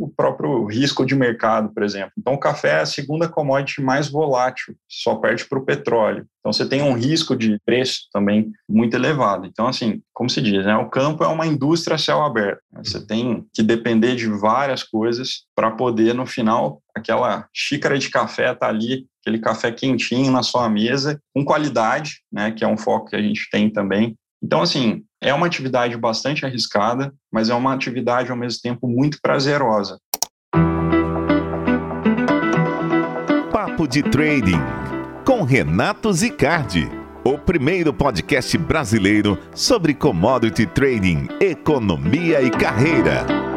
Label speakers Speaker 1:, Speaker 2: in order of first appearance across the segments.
Speaker 1: o próprio risco de mercado, por exemplo. Então, o café é a segunda commodity mais volátil, só perde para o petróleo. Então, você tem um risco de preço também muito elevado. Então, assim, como se diz, né, o campo é uma indústria a céu aberto. Você tem que depender de várias coisas para poder, no final, aquela xícara de café tá ali, aquele café quentinho na sua mesa, com qualidade, né, que é um foco que a gente tem também. Então, assim, é uma atividade bastante arriscada, mas é uma atividade ao mesmo tempo muito prazerosa.
Speaker 2: Papo de Trading com Renato Zicardi, o primeiro podcast brasileiro sobre commodity trading, economia e carreira.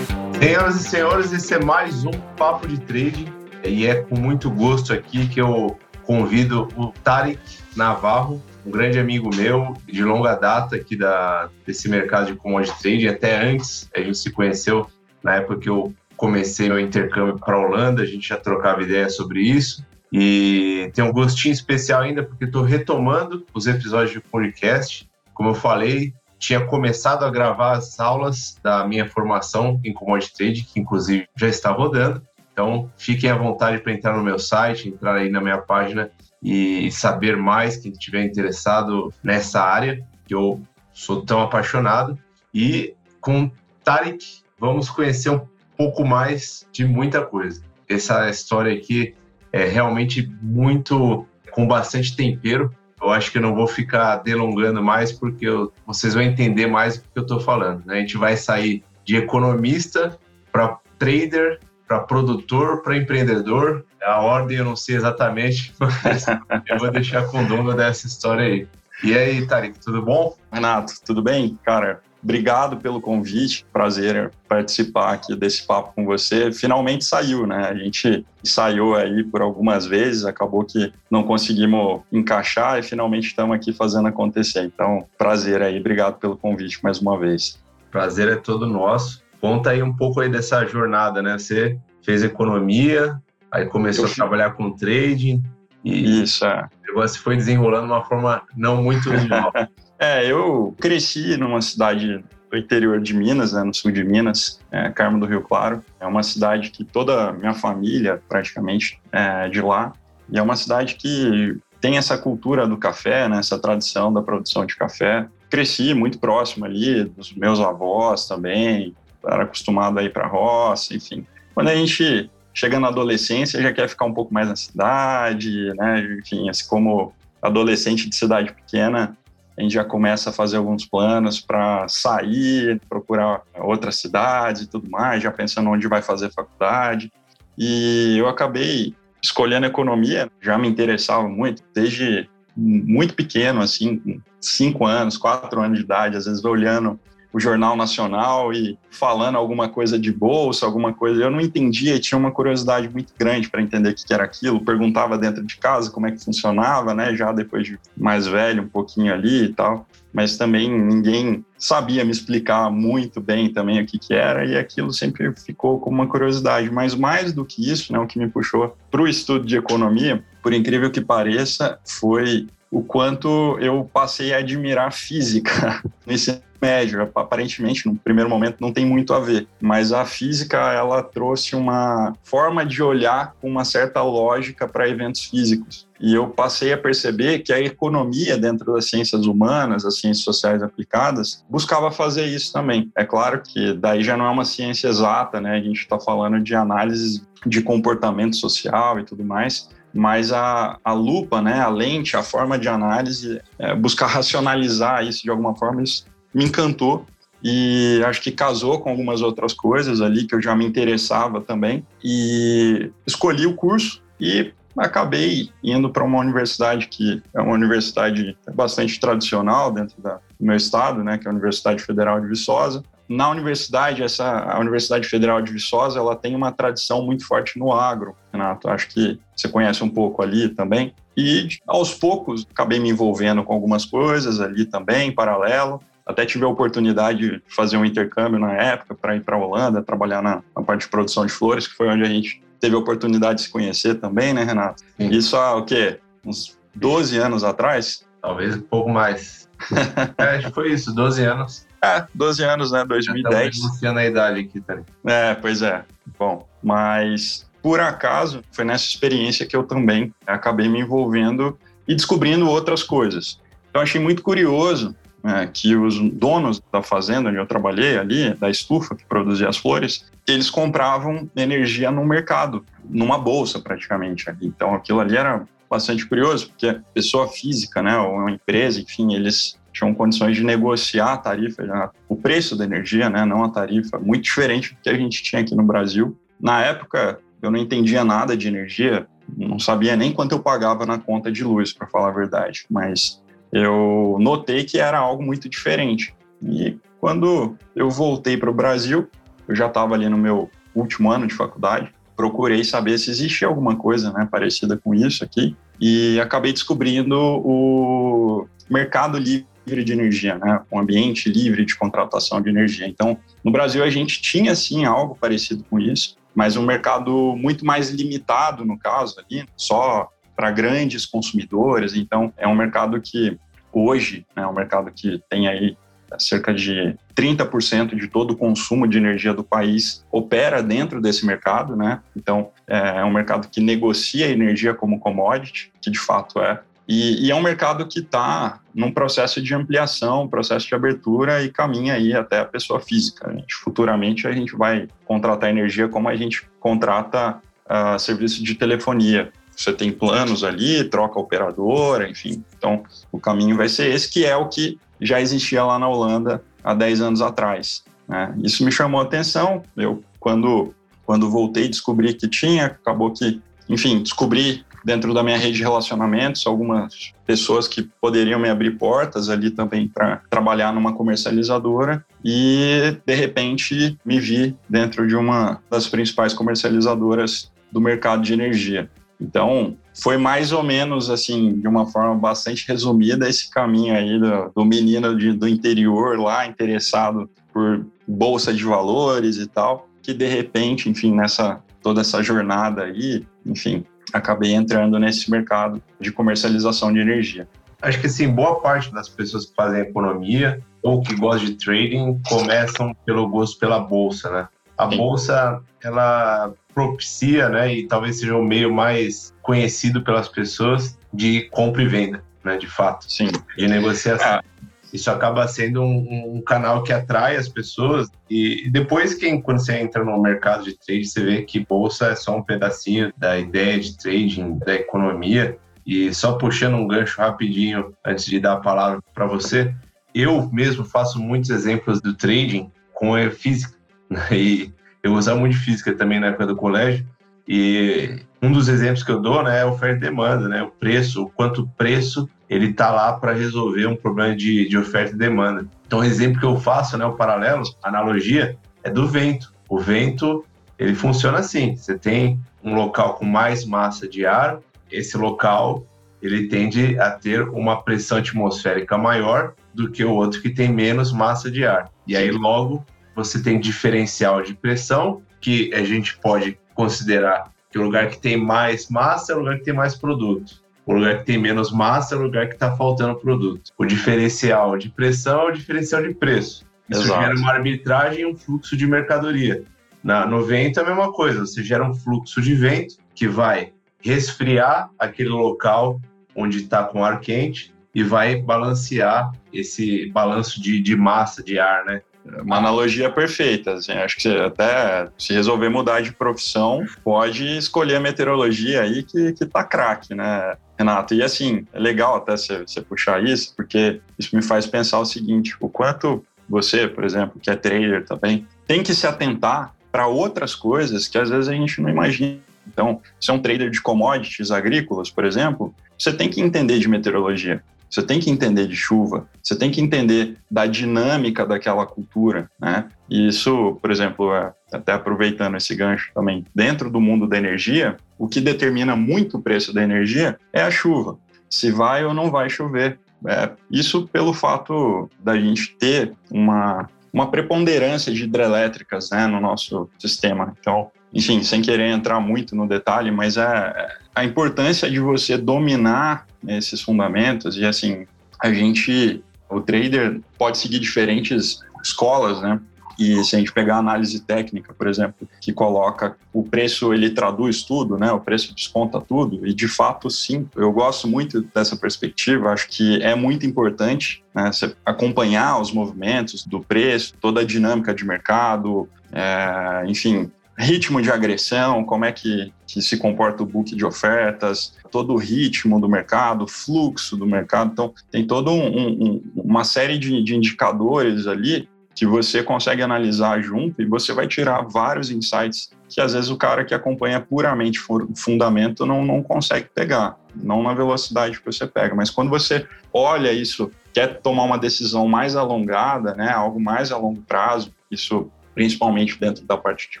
Speaker 3: Senhoras e senhores, esse é mais um Papo de Trading e é com muito gosto aqui que eu convido o Tarek Navarro, um grande amigo meu de longa data aqui da, desse mercado de commodity trading. Até antes, a gente se conheceu na época que eu comecei meu intercâmbio para a Holanda, a gente já trocava ideia sobre isso. E tem um gostinho especial ainda porque estou retomando os episódios de podcast. Como eu falei, tinha começado a gravar as aulas da minha formação em commodity trade, que inclusive já está rodando. Então, fiquem à vontade para entrar no meu site, entrar aí na minha página e saber mais, quem estiver interessado nessa área, que eu sou tão apaixonado. E com Tarek, vamos conhecer um pouco mais de muita coisa. Essa história aqui é realmente muito com bastante tempero. Eu acho que eu não vou ficar delongando mais, porque eu, vocês vão entender mais do que eu estou falando. Né? A gente vai sair de economista para trader, para produtor, para empreendedor. A ordem eu não sei exatamente, mas eu vou deixar com o dono dessa história aí. E aí, Tarek, tudo bom?
Speaker 1: Renato, tudo bem? Cara, obrigado pelo convite. Prazer participar aqui desse papo com você. Finalmente saiu, né? A gente ensaiou aí por algumas vezes, acabou que não conseguimos encaixar e finalmente estamos aqui fazendo acontecer. Então, prazer aí. Obrigado pelo convite mais uma vez.
Speaker 3: Prazer é todo nosso. Conta aí um pouco aí dessa jornada, né? Você fez economia, aí começou Eu a trabalhar com trading e
Speaker 1: Isso, é.
Speaker 3: o negócio foi desenrolando de uma forma não muito usual.
Speaker 1: é, eu cresci numa cidade do interior de Minas, né, no sul de Minas, é, Carmo do Rio Claro. É uma cidade que toda a minha família, praticamente, é de lá. E é uma cidade que tem essa cultura do café, né, essa tradição da produção de café. Cresci muito próximo ali dos meus avós também, era acostumado a ir para roça, enfim. Quando a gente chega na adolescência, já quer ficar um pouco mais na cidade, né? Enfim, assim como adolescente de cidade pequena, a gente já começa a fazer alguns planos para sair, procurar outras cidades e tudo mais, já pensando onde vai fazer faculdade. E eu acabei escolhendo economia, já me interessava muito, desde muito pequeno, assim, cinco anos, quatro anos de idade, às vezes olhando o Jornal Nacional e falando alguma coisa de bolsa, alguma coisa. Eu não entendia e tinha uma curiosidade muito grande para entender o que era aquilo. Perguntava dentro de casa como é que funcionava, né? Já depois de mais velho, um pouquinho ali e tal. Mas também ninguém sabia me explicar muito bem também o que, que era e aquilo sempre ficou como uma curiosidade. Mas mais do que isso, né, o que me puxou para o estudo de economia, por incrível que pareça, foi o quanto eu passei a admirar física nesse médio. Aparentemente, no primeiro momento, não tem muito a ver, mas a física ela trouxe uma forma de olhar com uma certa lógica para eventos físicos. E eu passei a perceber que a economia dentro das ciências humanas, as ciências sociais aplicadas, buscava fazer isso também. É claro que daí já não é uma ciência exata, né? A gente está falando de análise de comportamento social e tudo mais, mas a, a lupa, né, a lente, a forma de análise, é, buscar racionalizar isso de alguma forma, isso me encantou e acho que casou com algumas outras coisas ali que eu já me interessava também e escolhi o curso e acabei indo para uma universidade que é uma universidade bastante tradicional dentro da, do meu estado, né, que é a Universidade Federal de Viçosa. Na universidade, essa a Universidade Federal de Viçosa, ela tem uma tradição muito forte no agro, Renato. Acho que você conhece um pouco ali também. E aos poucos acabei me envolvendo com algumas coisas ali também, em paralelo. Até tive a oportunidade de fazer um intercâmbio na época para ir para a Holanda, trabalhar na, na, parte de produção de flores, que foi onde a gente teve a oportunidade de se conhecer também, né, Renato? Sim. Isso há o quê? Uns 12 anos atrás?
Speaker 3: Talvez um pouco mais. é, acho que foi isso, 12 anos.
Speaker 1: É, 12 anos, né? 2010.
Speaker 3: Estamos a idade aqui também.
Speaker 1: É, pois é. Bom, mas por acaso foi nessa experiência que eu também acabei me envolvendo e descobrindo outras coisas. Então achei muito curioso é, que os donos da fazenda onde eu trabalhei ali, da estufa que produzia as flores, eles compravam energia no mercado, numa bolsa praticamente. Ali. Então aquilo ali era bastante curioso, porque pessoa física, né, ou uma empresa, enfim, eles tinham condições de negociar a tarifa, o preço da energia, né, não a tarifa, muito diferente do que a gente tinha aqui no Brasil. Na época, eu não entendia nada de energia, não sabia nem quanto eu pagava na conta de luz, para falar a verdade, mas eu notei que era algo muito diferente. E quando eu voltei para o Brasil, eu já estava ali no meu último ano de faculdade, procurei saber se existia alguma coisa né, parecida com isso aqui e acabei descobrindo o mercado livre de energia, né, um ambiente livre de contratação de energia. Então, no Brasil a gente tinha sim algo parecido com isso, mas um mercado muito mais limitado no caso ali, só para grandes consumidores. Então, é um mercado que hoje né, é um mercado que tem aí cerca de 30% de todo o consumo de energia do país opera dentro desse mercado, né? Então, é, é um mercado que negocia energia como commodity, que de fato é. E, e é um mercado que está num processo de ampliação, processo de abertura e caminha aí até a pessoa física. Gente, futuramente a gente vai contratar energia como a gente contrata uh, serviço de telefonia você tem planos ali, troca operadora, enfim. Então, o caminho vai ser esse, que é o que já existia lá na Holanda há 10 anos atrás. Né? Isso me chamou a atenção. Eu, quando, quando voltei, descobri que tinha, acabou que, enfim, descobri dentro da minha rede de relacionamentos algumas pessoas que poderiam me abrir portas ali também para trabalhar numa comercializadora e de repente me vi dentro de uma das principais comercializadoras do mercado de energia. Então, foi mais ou menos assim, de uma forma bastante resumida, esse caminho aí do, do menino de, do interior lá, interessado por bolsa de valores e tal, que de repente, enfim, nessa toda essa jornada aí, enfim, acabei entrando nesse mercado de comercialização de energia.
Speaker 3: Acho que assim, boa parte das pessoas que fazem economia ou que gostam de trading começam pelo gosto pela bolsa, né? A Sim. bolsa, ela propicia, né, e talvez seja o meio mais conhecido pelas pessoas de compra e venda, né, de fato,
Speaker 1: sim,
Speaker 3: de negociação. Ah. Isso acaba sendo um, um, canal que atrai as pessoas e depois que quando você entra no mercado de trade, você vê que bolsa é só um pedacinho da ideia de trading, da economia. E só puxando um gancho rapidinho antes de dar a palavra para você, eu mesmo faço muitos exemplos do trading com a física. E eu gostava muito física também na época do colégio. E um dos exemplos que eu dou né, é oferta e demanda, né? O preço, o quanto o preço ele está lá para resolver um problema de, de oferta e demanda. Então, o exemplo que eu faço, né, o paralelo, a analogia, é do vento. O vento, ele funciona assim. Você tem um local com mais massa de ar, esse local ele tende a ter uma pressão atmosférica maior do que o outro que tem menos massa de ar. E aí, logo, você tem diferencial de pressão, que a gente pode considerar que o lugar que tem mais massa é o lugar que tem mais produto. O lugar que tem menos massa é o lugar que está faltando produto. O diferencial de pressão é o diferencial de preço. Isso Exato. gera uma arbitragem e um fluxo de mercadoria. Na, no vento é a mesma coisa, você gera um fluxo de vento que vai resfriar aquele local onde está com ar quente e vai balancear esse balanço de, de massa de ar, né?
Speaker 1: Uma analogia perfeita. Assim, acho que até se resolver mudar de profissão, pode escolher a meteorologia aí que, que tá craque, né, Renato? E assim, é legal até você puxar isso, porque isso me faz pensar o seguinte: o quanto você, por exemplo, que é trader também, tem que se atentar para outras coisas que às vezes a gente não imagina. Então, se é um trader de commodities agrícolas, por exemplo, você tem que entender de meteorologia. Você tem que entender de chuva, você tem que entender da dinâmica daquela cultura, né? E isso, por exemplo, é, até aproveitando esse gancho também, dentro do mundo da energia, o que determina muito o preço da energia é a chuva. Se vai ou não vai chover. É, isso pelo fato da gente ter uma, uma preponderância de hidrelétricas né, no nosso sistema. Então, enfim, sem querer entrar muito no detalhe, mas é a importância de você dominar esses fundamentos e assim, a gente, o trader pode seguir diferentes escolas, né? E se a gente pegar análise técnica, por exemplo, que coloca o preço, ele traduz tudo, né? O preço desconta tudo. E de fato, sim, eu gosto muito dessa perspectiva. Acho que é muito importante né, você acompanhar os movimentos do preço, toda a dinâmica de mercado, é, enfim, ritmo de agressão, como é que, que, se comporta o book de ofertas, todo o ritmo do mercado, fluxo do mercado. Então, tem toda um, um, uma série de, de indicadores ali que você consegue analisar junto e você vai tirar vários insights que às vezes o cara que acompanha puramente fundamento não, não consegue pegar, não na velocidade que você pega. Mas quando você olha isso, quer tomar uma decisão mais alongada, né, algo mais a longo prazo, isso principalmente dentro da parte de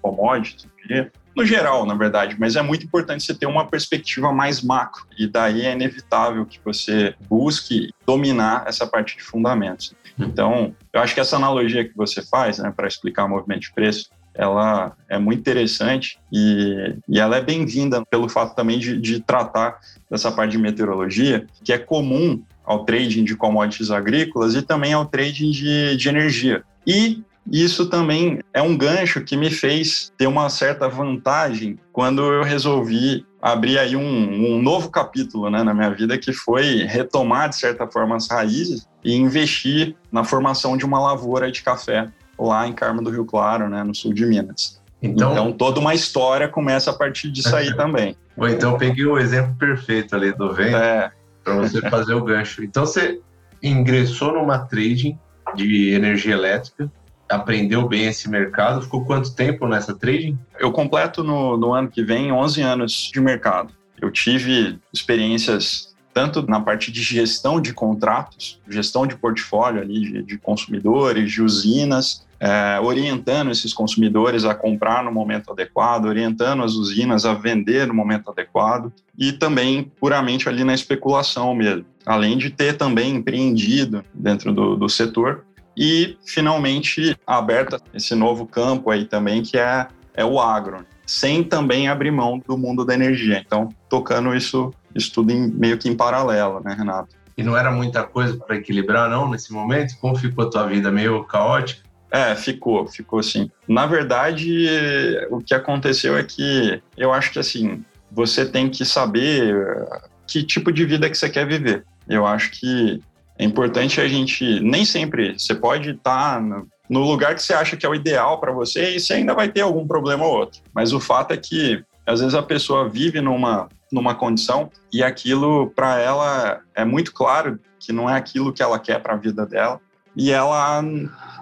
Speaker 1: commodities, no geral, na verdade, mas é muito importante você ter uma perspectiva mais macro, e daí é inevitável que você busque dominar essa parte de fundamentos. Então, eu acho que essa analogia que você faz, né, para explicar o movimento de preço, ela é muito interessante e, e ela é bem-vinda pelo fato também de, de tratar dessa parte de meteorologia, que é comum ao trading de commodities agrícolas e também ao trading de, de energia. E isso também é um gancho que me fez ter uma certa vantagem quando eu resolvi abrir aí um, um novo capítulo né, na minha vida, que foi retomar, de certa forma, as raízes e investir na formação de uma lavoura de café lá em Carmo do Rio Claro, né, no sul de Minas. Então, então toda uma história começa a partir disso aí também.
Speaker 4: Bom, então eu peguei o exemplo perfeito ali do vento é. para você fazer o gancho. Então você ingressou numa trading de energia elétrica aprendeu bem esse mercado. Ficou quanto tempo nessa trading?
Speaker 1: Eu completo no, no ano que vem 11 anos de mercado. Eu tive experiências tanto na parte de gestão de contratos, gestão de portfólio ali de, de consumidores, de usinas, é, orientando esses consumidores a comprar no momento adequado, orientando as usinas a vender no momento adequado e também puramente ali na especulação mesmo. Além de ter também empreendido dentro do, do setor, e finalmente aberta esse novo campo aí também que é, é o agro, sem também abrir mão do mundo da energia. Então, tocando isso, isso tudo em, meio que em paralelo, né, Renato?
Speaker 4: E não era muita coisa para equilibrar, não, nesse momento? Como ficou a tua vida? Meio caótica?
Speaker 1: É, ficou, ficou sim. Na verdade, o que aconteceu é que eu acho que assim, você tem que saber que tipo de vida que você quer viver. Eu acho que é importante a gente, nem sempre, você pode estar no lugar que você acha que é o ideal para você e você ainda vai ter algum problema ou outro. Mas o fato é que, às vezes, a pessoa vive numa, numa condição e aquilo, para ela, é muito claro que não é aquilo que ela quer para a vida dela e ela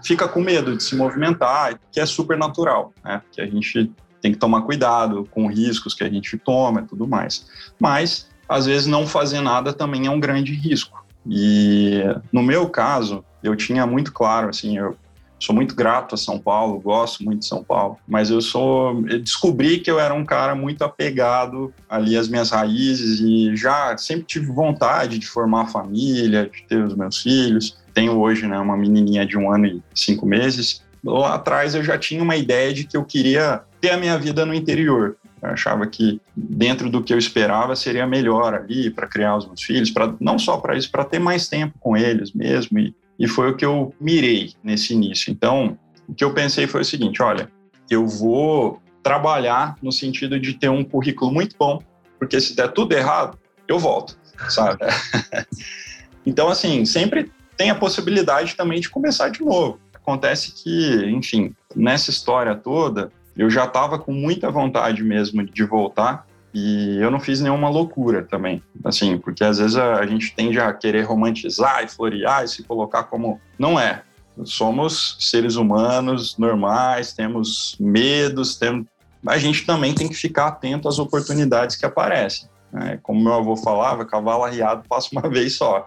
Speaker 1: fica com medo de se movimentar, que é super natural, né? Que a gente tem que tomar cuidado com riscos que a gente toma e tudo mais. Mas, às vezes, não fazer nada também é um grande risco. E no meu caso, eu tinha muito claro, assim, eu sou muito grato a São Paulo, gosto muito de São Paulo, mas eu sou, eu descobri que eu era um cara muito apegado ali às minhas raízes e já sempre tive vontade de formar família, de ter os meus filhos. Tenho hoje, né, uma menininha de um ano e cinco meses. Lá atrás eu já tinha uma ideia de que eu queria ter a minha vida no interior. Eu achava que dentro do que eu esperava seria melhor ali para criar os meus filhos, para não só para isso, para ter mais tempo com eles mesmo. E, e foi o que eu mirei nesse início. Então, o que eu pensei foi o seguinte: olha, eu vou trabalhar no sentido de ter um currículo muito bom, porque se der tudo errado, eu volto, sabe? então, assim, sempre tem a possibilidade também de começar de novo. Acontece que, enfim, nessa história toda, eu já estava com muita vontade mesmo de voltar e eu não fiz nenhuma loucura também, assim, porque às vezes a, a gente tende a querer romantizar e florear e se colocar como não é. Somos seres humanos normais, temos medos, temos a gente também tem que ficar atento às oportunidades que aparecem. Né? Como meu avô falava, cavalo arriado passa uma vez só.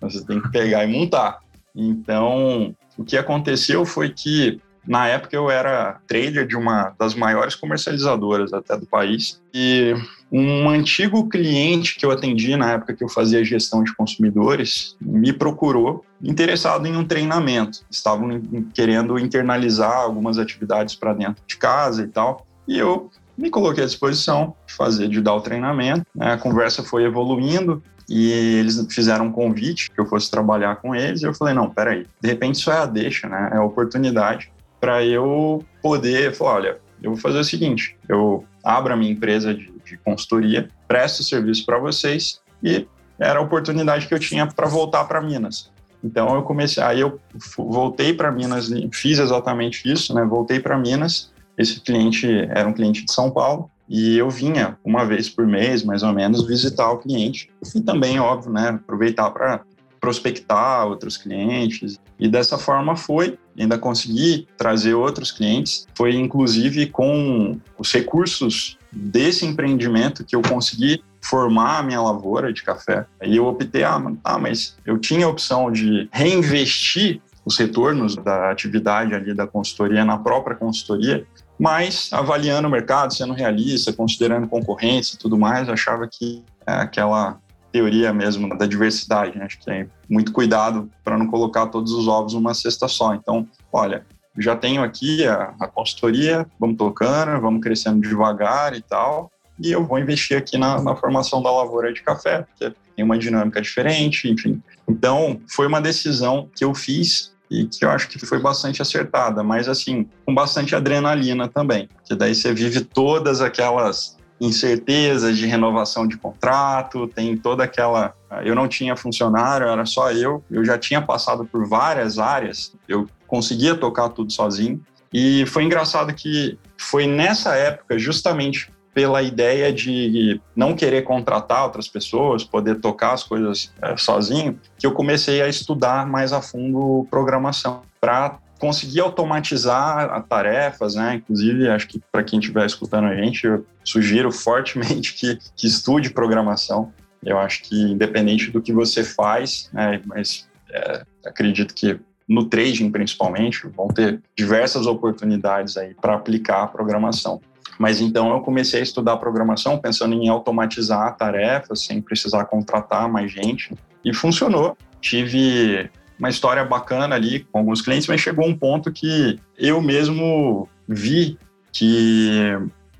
Speaker 1: Você tem que pegar e montar. Então, o que aconteceu foi que na época eu era trader de uma das maiores comercializadoras até do país e um antigo cliente que eu atendi na época que eu fazia gestão de consumidores me procurou interessado em um treinamento. Estavam querendo internalizar algumas atividades para dentro de casa e tal. E eu me coloquei à disposição de fazer, de dar o treinamento. Né? A conversa foi evoluindo e eles fizeram um convite que eu fosse trabalhar com eles. E eu falei: não, peraí, de repente isso é a deixa, né? É a oportunidade para eu poder falar: olha, eu vou fazer o seguinte, eu abro a minha empresa de, de consultoria, presto serviço para vocês e era a oportunidade que eu tinha para voltar para Minas. Então eu comecei, aí eu voltei para Minas, fiz exatamente isso, né? Voltei para Minas. Esse cliente era um cliente de São Paulo e eu vinha uma vez por mês, mais ou menos, visitar o cliente e também, óbvio, né? Aproveitar para prospectar outros clientes. E dessa forma foi, ainda consegui trazer outros clientes. Foi inclusive com os recursos desse empreendimento que eu consegui formar a minha lavoura de café. E eu optei, ah, ah, mas eu tinha a opção de reinvestir os retornos da atividade ali da consultoria na própria consultoria, mas avaliando o mercado, sendo realista, considerando concorrentes e tudo mais, achava que é, aquela teoria mesmo da diversidade, né? acho que tem muito cuidado para não colocar todos os ovos numa cesta só. Então, olha, já tenho aqui a, a consultoria, vamos tocando, vamos crescendo devagar e tal, e eu vou investir aqui na, na formação da lavoura de café, porque tem uma dinâmica diferente, enfim. Então, foi uma decisão que eu fiz e que eu acho que foi bastante acertada, mas assim, com bastante adrenalina também, porque daí você vive todas aquelas incertezas de renovação de contrato, tem toda aquela. Eu não tinha funcionário, era só eu, eu já tinha passado por várias áreas, eu conseguia tocar tudo sozinho. E foi engraçado que foi nessa época, justamente pela ideia de não querer contratar outras pessoas, poder tocar as coisas é, sozinho, que eu comecei a estudar mais a fundo programação para conseguir automatizar tarefas, né? Inclusive, acho que para quem estiver escutando a gente, eu sugiro fortemente que, que estude programação. Eu acho que independente do que você faz, né, mas é, acredito que no trading principalmente vão ter diversas oportunidades aí para aplicar a programação. Mas então eu comecei a estudar programação pensando em automatizar tarefas sem precisar contratar mais gente e funcionou. Tive uma história bacana ali com alguns clientes, mas chegou um ponto que eu mesmo vi que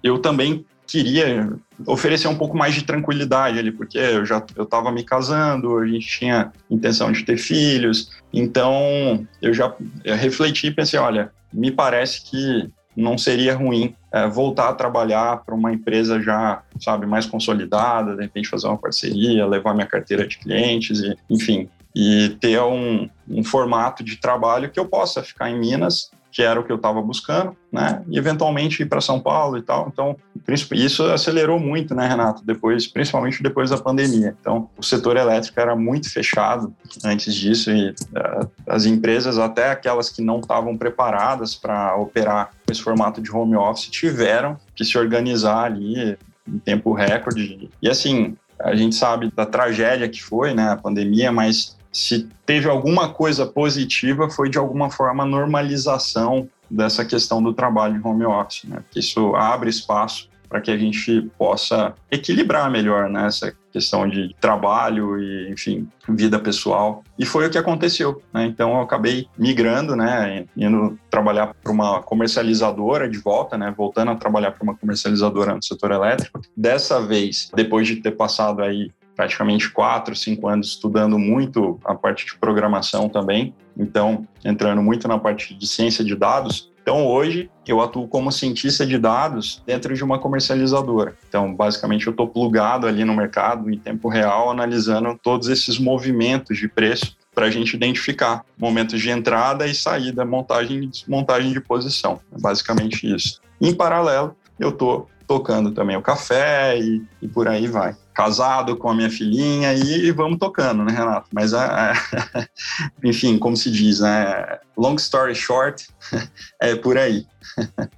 Speaker 1: eu também queria oferecer um pouco mais de tranquilidade ali, porque eu já eu estava me casando, a gente tinha intenção de ter filhos, então eu já refleti e pensei, olha, me parece que não seria ruim é, voltar a trabalhar para uma empresa já, sabe, mais consolidada, de repente fazer uma parceria, levar minha carteira de clientes, e, enfim, e ter um, um formato de trabalho que eu possa ficar em Minas que era o que eu estava buscando, né? E eventualmente ir para São Paulo e tal. Então, isso acelerou muito, né, Renato? Depois, principalmente depois da pandemia. Então, o setor elétrico era muito fechado antes disso e uh, as empresas, até aquelas que não estavam preparadas para operar esse formato de home office, tiveram que se organizar ali em tempo recorde. E assim, a gente sabe da tragédia que foi, né, a pandemia, mas se teve alguma coisa positiva, foi de alguma forma a normalização dessa questão do trabalho em home office, né? Porque isso abre espaço para que a gente possa equilibrar melhor né, essa questão de trabalho e, enfim, vida pessoal. E foi o que aconteceu. Né? Então, eu acabei migrando, né, indo trabalhar para uma comercializadora de volta, né, voltando a trabalhar para uma comercializadora no setor elétrico. Dessa vez, depois de ter passado aí praticamente quatro, cinco anos estudando muito a parte de programação também, então entrando muito na parte de ciência de dados. Então hoje eu atuo como cientista de dados dentro de uma comercializadora. Então basicamente eu estou plugado ali no mercado em tempo real, analisando todos esses movimentos de preço para a gente identificar momentos de entrada e saída, montagem e desmontagem de posição. É basicamente isso. Em paralelo, eu estou tocando também o café e, e por aí vai casado com a minha filhinha e vamos tocando, né, Renato? Mas, é, é enfim, como se diz, né? Long story short, é por aí.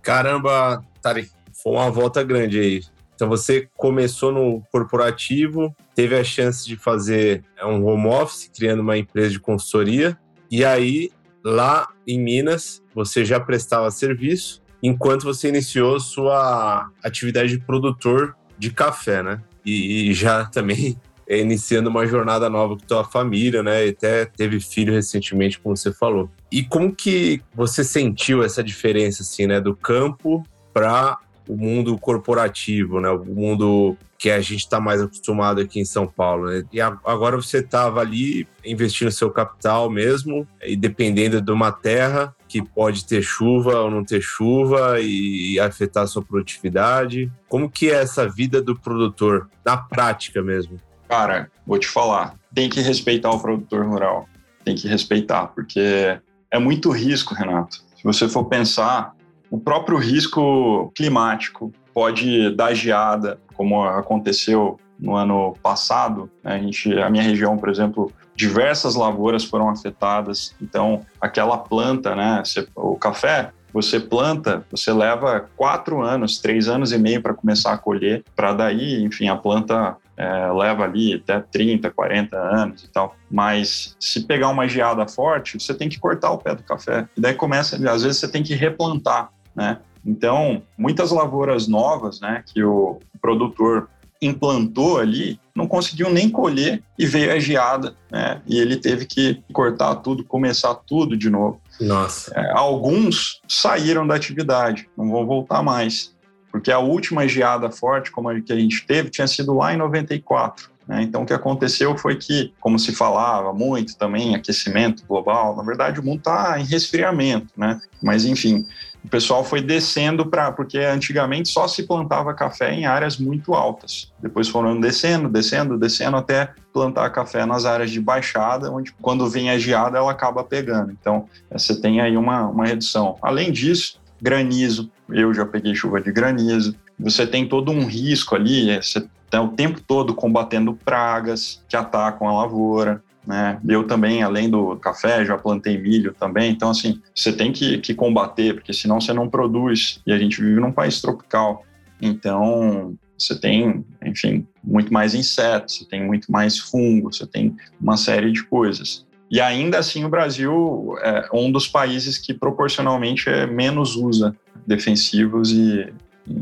Speaker 4: Caramba, Tari, foi uma volta grande aí. Então você começou no corporativo, teve a chance de fazer é, um home office, criando uma empresa de consultoria, e aí lá em Minas você já prestava serviço, enquanto você iniciou sua atividade de produtor de café, né? e, e já também é, iniciando uma jornada nova com tua família, né? E até teve filho recentemente, como você falou. E como que você sentiu essa diferença, assim, né? Do campo para o mundo corporativo, né? O mundo que a gente está mais acostumado aqui em São Paulo. Né? E agora você estava ali investindo seu capital mesmo, e dependendo de uma terra que pode ter chuva ou não ter chuva e afetar a sua produtividade. Como que é essa vida do produtor, na prática mesmo?
Speaker 1: Cara, vou te falar, tem que respeitar o produtor rural. Tem que respeitar, porque é muito risco, Renato. Se você for pensar, o próprio risco climático pode dar geada, como aconteceu no ano passado. Né? A, gente, a minha região, por exemplo, diversas lavouras foram afetadas. Então, aquela planta, né, o café, você planta, você leva quatro anos, três anos e meio para começar a colher, para daí, enfim, a planta é, leva ali até 30, 40 anos e tal. Mas se pegar uma geada forte, você tem que cortar o pé do café. E daí começa, às vezes você tem que replantar, né? Então, muitas lavouras novas, né, que o produtor implantou ali, não conseguiu nem colher e veio a geada, né? E ele teve que cortar tudo, começar tudo de novo.
Speaker 4: Nossa.
Speaker 1: É, alguns saíram da atividade, não vão voltar mais, porque a última geada forte, como a que a gente teve, tinha sido lá em 94. Né? Então, o que aconteceu foi que, como se falava muito também, aquecimento global, na verdade o mundo está em resfriamento, né? Mas, enfim, o pessoal foi descendo para. Porque antigamente só se plantava café em áreas muito altas. Depois foram descendo, descendo, descendo até plantar café nas áreas de baixada, onde quando vem a geada ela acaba pegando. Então, você tem aí uma, uma redução. Além disso, granizo, eu já peguei chuva de granizo. Você tem todo um risco ali, você está o tempo todo combatendo pragas que atacam a lavoura. Né? Eu também, além do café, já plantei milho também. Então, assim, você tem que, que combater, porque senão você não produz. E a gente vive num país tropical. Então, você tem, enfim, muito mais insetos, você tem muito mais fungo, você tem uma série de coisas. E ainda assim, o Brasil é um dos países que proporcionalmente é menos usa defensivos e,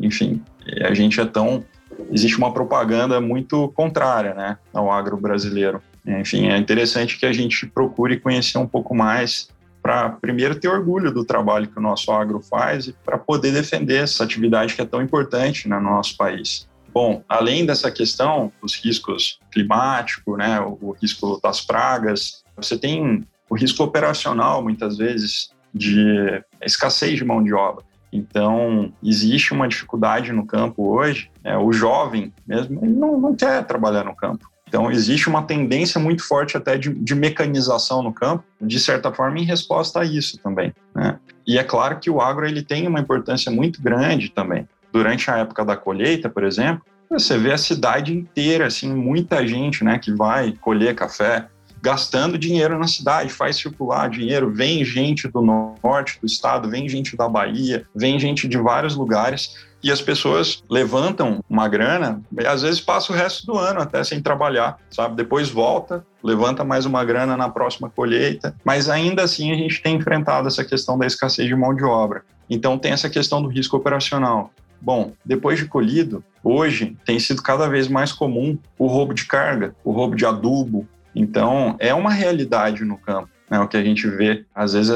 Speaker 1: enfim, a gente é tão existe uma propaganda muito contrária, né, ao agro brasileiro. Enfim, é interessante que a gente procure conhecer um pouco mais para primeiro ter orgulho do trabalho que o nosso agro faz e para poder defender essa atividade que é tão importante no nosso país. Bom, além dessa questão dos riscos climáticos, né, o risco das pragas, você tem o risco operacional, muitas vezes, de escassez de mão de obra. Então, existe uma dificuldade no campo hoje. Né, o jovem mesmo, ele não, não quer trabalhar no campo. Então, existe uma tendência muito forte até de, de, mecanização no campo, de certa forma, em resposta a isso também. Né? E é claro que o agro ele tem uma importância muito grande também. Durante a época da colheita, por exemplo, você vê a cidade inteira, assim, muita gente né, que vai colher café, gastando dinheiro na cidade, faz circular dinheiro, vem gente do norte do estado, vem gente da Bahia, vem gente de vários lugares e as pessoas levantam uma grana e às vezes passa o resto do ano até sem trabalhar, sabe? Depois volta, levanta mais uma grana na próxima colheita, mas ainda assim a gente tem enfrentado essa questão da escassez de mão de obra. Então tem essa questão do risco operacional. Bom, depois de colhido, hoje tem sido cada vez mais comum o roubo de carga, o roubo de adubo. Então é uma realidade no campo, né? O que a gente vê, às vezes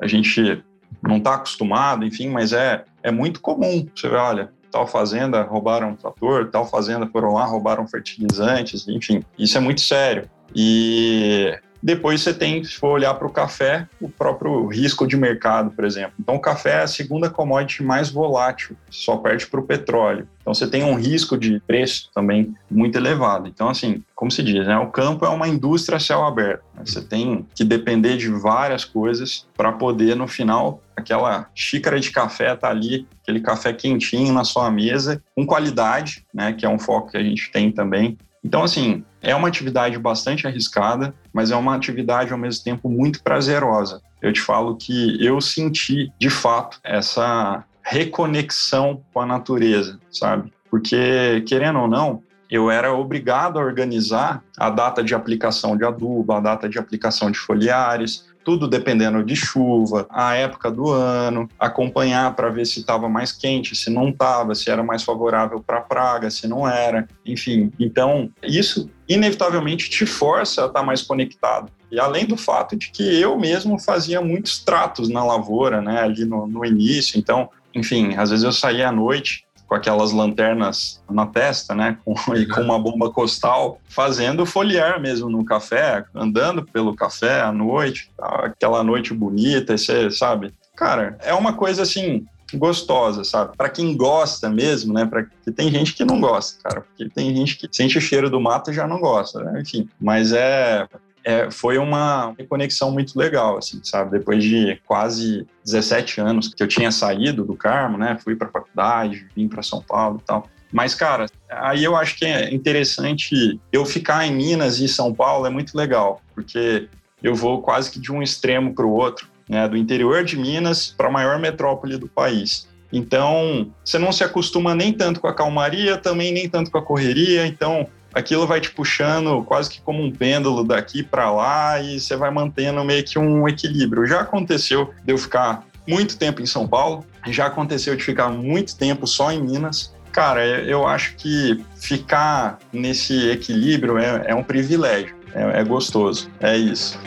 Speaker 1: a, gente não está acostumado, enfim, mas é, é muito comum. Você vê, olha, tal fazenda roubaram um trator, tal fazenda foram lá, roubaram fertilizantes, enfim, isso é muito sério. E depois você tem, se for olhar para o café, o próprio risco de mercado, por exemplo. Então, o café é a segunda commodity mais volátil, só perde para o petróleo. Então, você tem um risco de preço também muito elevado. Então, assim, como se diz, né? o campo é uma indústria a céu aberto. Né? Você tem que depender de várias coisas para poder, no final, aquela xícara de café tá ali, aquele café quentinho na sua mesa, com qualidade, né? Que é um foco que a gente tem também. Então, assim, é uma atividade bastante arriscada, mas é uma atividade ao mesmo tempo muito prazerosa. Eu te falo que eu senti, de fato, essa reconexão com a natureza, sabe? Porque, querendo ou não, eu era obrigado a organizar a data de aplicação de adubo, a data de aplicação de foliares, tudo dependendo de chuva, a época do ano, acompanhar para ver se estava mais quente, se não estava, se era mais favorável para praga, se não era, enfim. Então, isso inevitavelmente te força a estar tá mais conectado. E além do fato de que eu mesmo fazia muitos tratos na lavoura, né, ali no, no início, então enfim, às vezes eu saía à noite com aquelas lanternas na testa, né, com, e com uma bomba costal, fazendo foliar mesmo no café, andando pelo café à noite, aquela noite bonita, você sabe? Cara, é uma coisa assim gostosa, sabe? Para quem gosta mesmo, né? Para que tem gente que não gosta, cara, porque tem gente que sente o cheiro do mato e já não gosta, né? Enfim, mas é é, foi uma conexão muito legal, assim, sabe? Depois de quase 17 anos que eu tinha saído do Carmo, né? Fui para faculdade, vim para São Paulo e tal. Mas, cara, aí eu acho que é interessante eu ficar em Minas e São Paulo é muito legal, porque eu vou quase que de um extremo para o outro, né? Do interior de Minas para a maior metrópole do país. Então, você não se acostuma nem tanto com a calmaria, também nem tanto com a correria. Então, aquilo vai te puxando quase que como um pêndulo daqui para lá e você vai mantendo meio que um equilíbrio. Já aconteceu de eu ficar muito tempo em São Paulo, já aconteceu de ficar muito tempo só em Minas. Cara, eu acho que ficar nesse equilíbrio é, é um privilégio, é, é gostoso, é isso.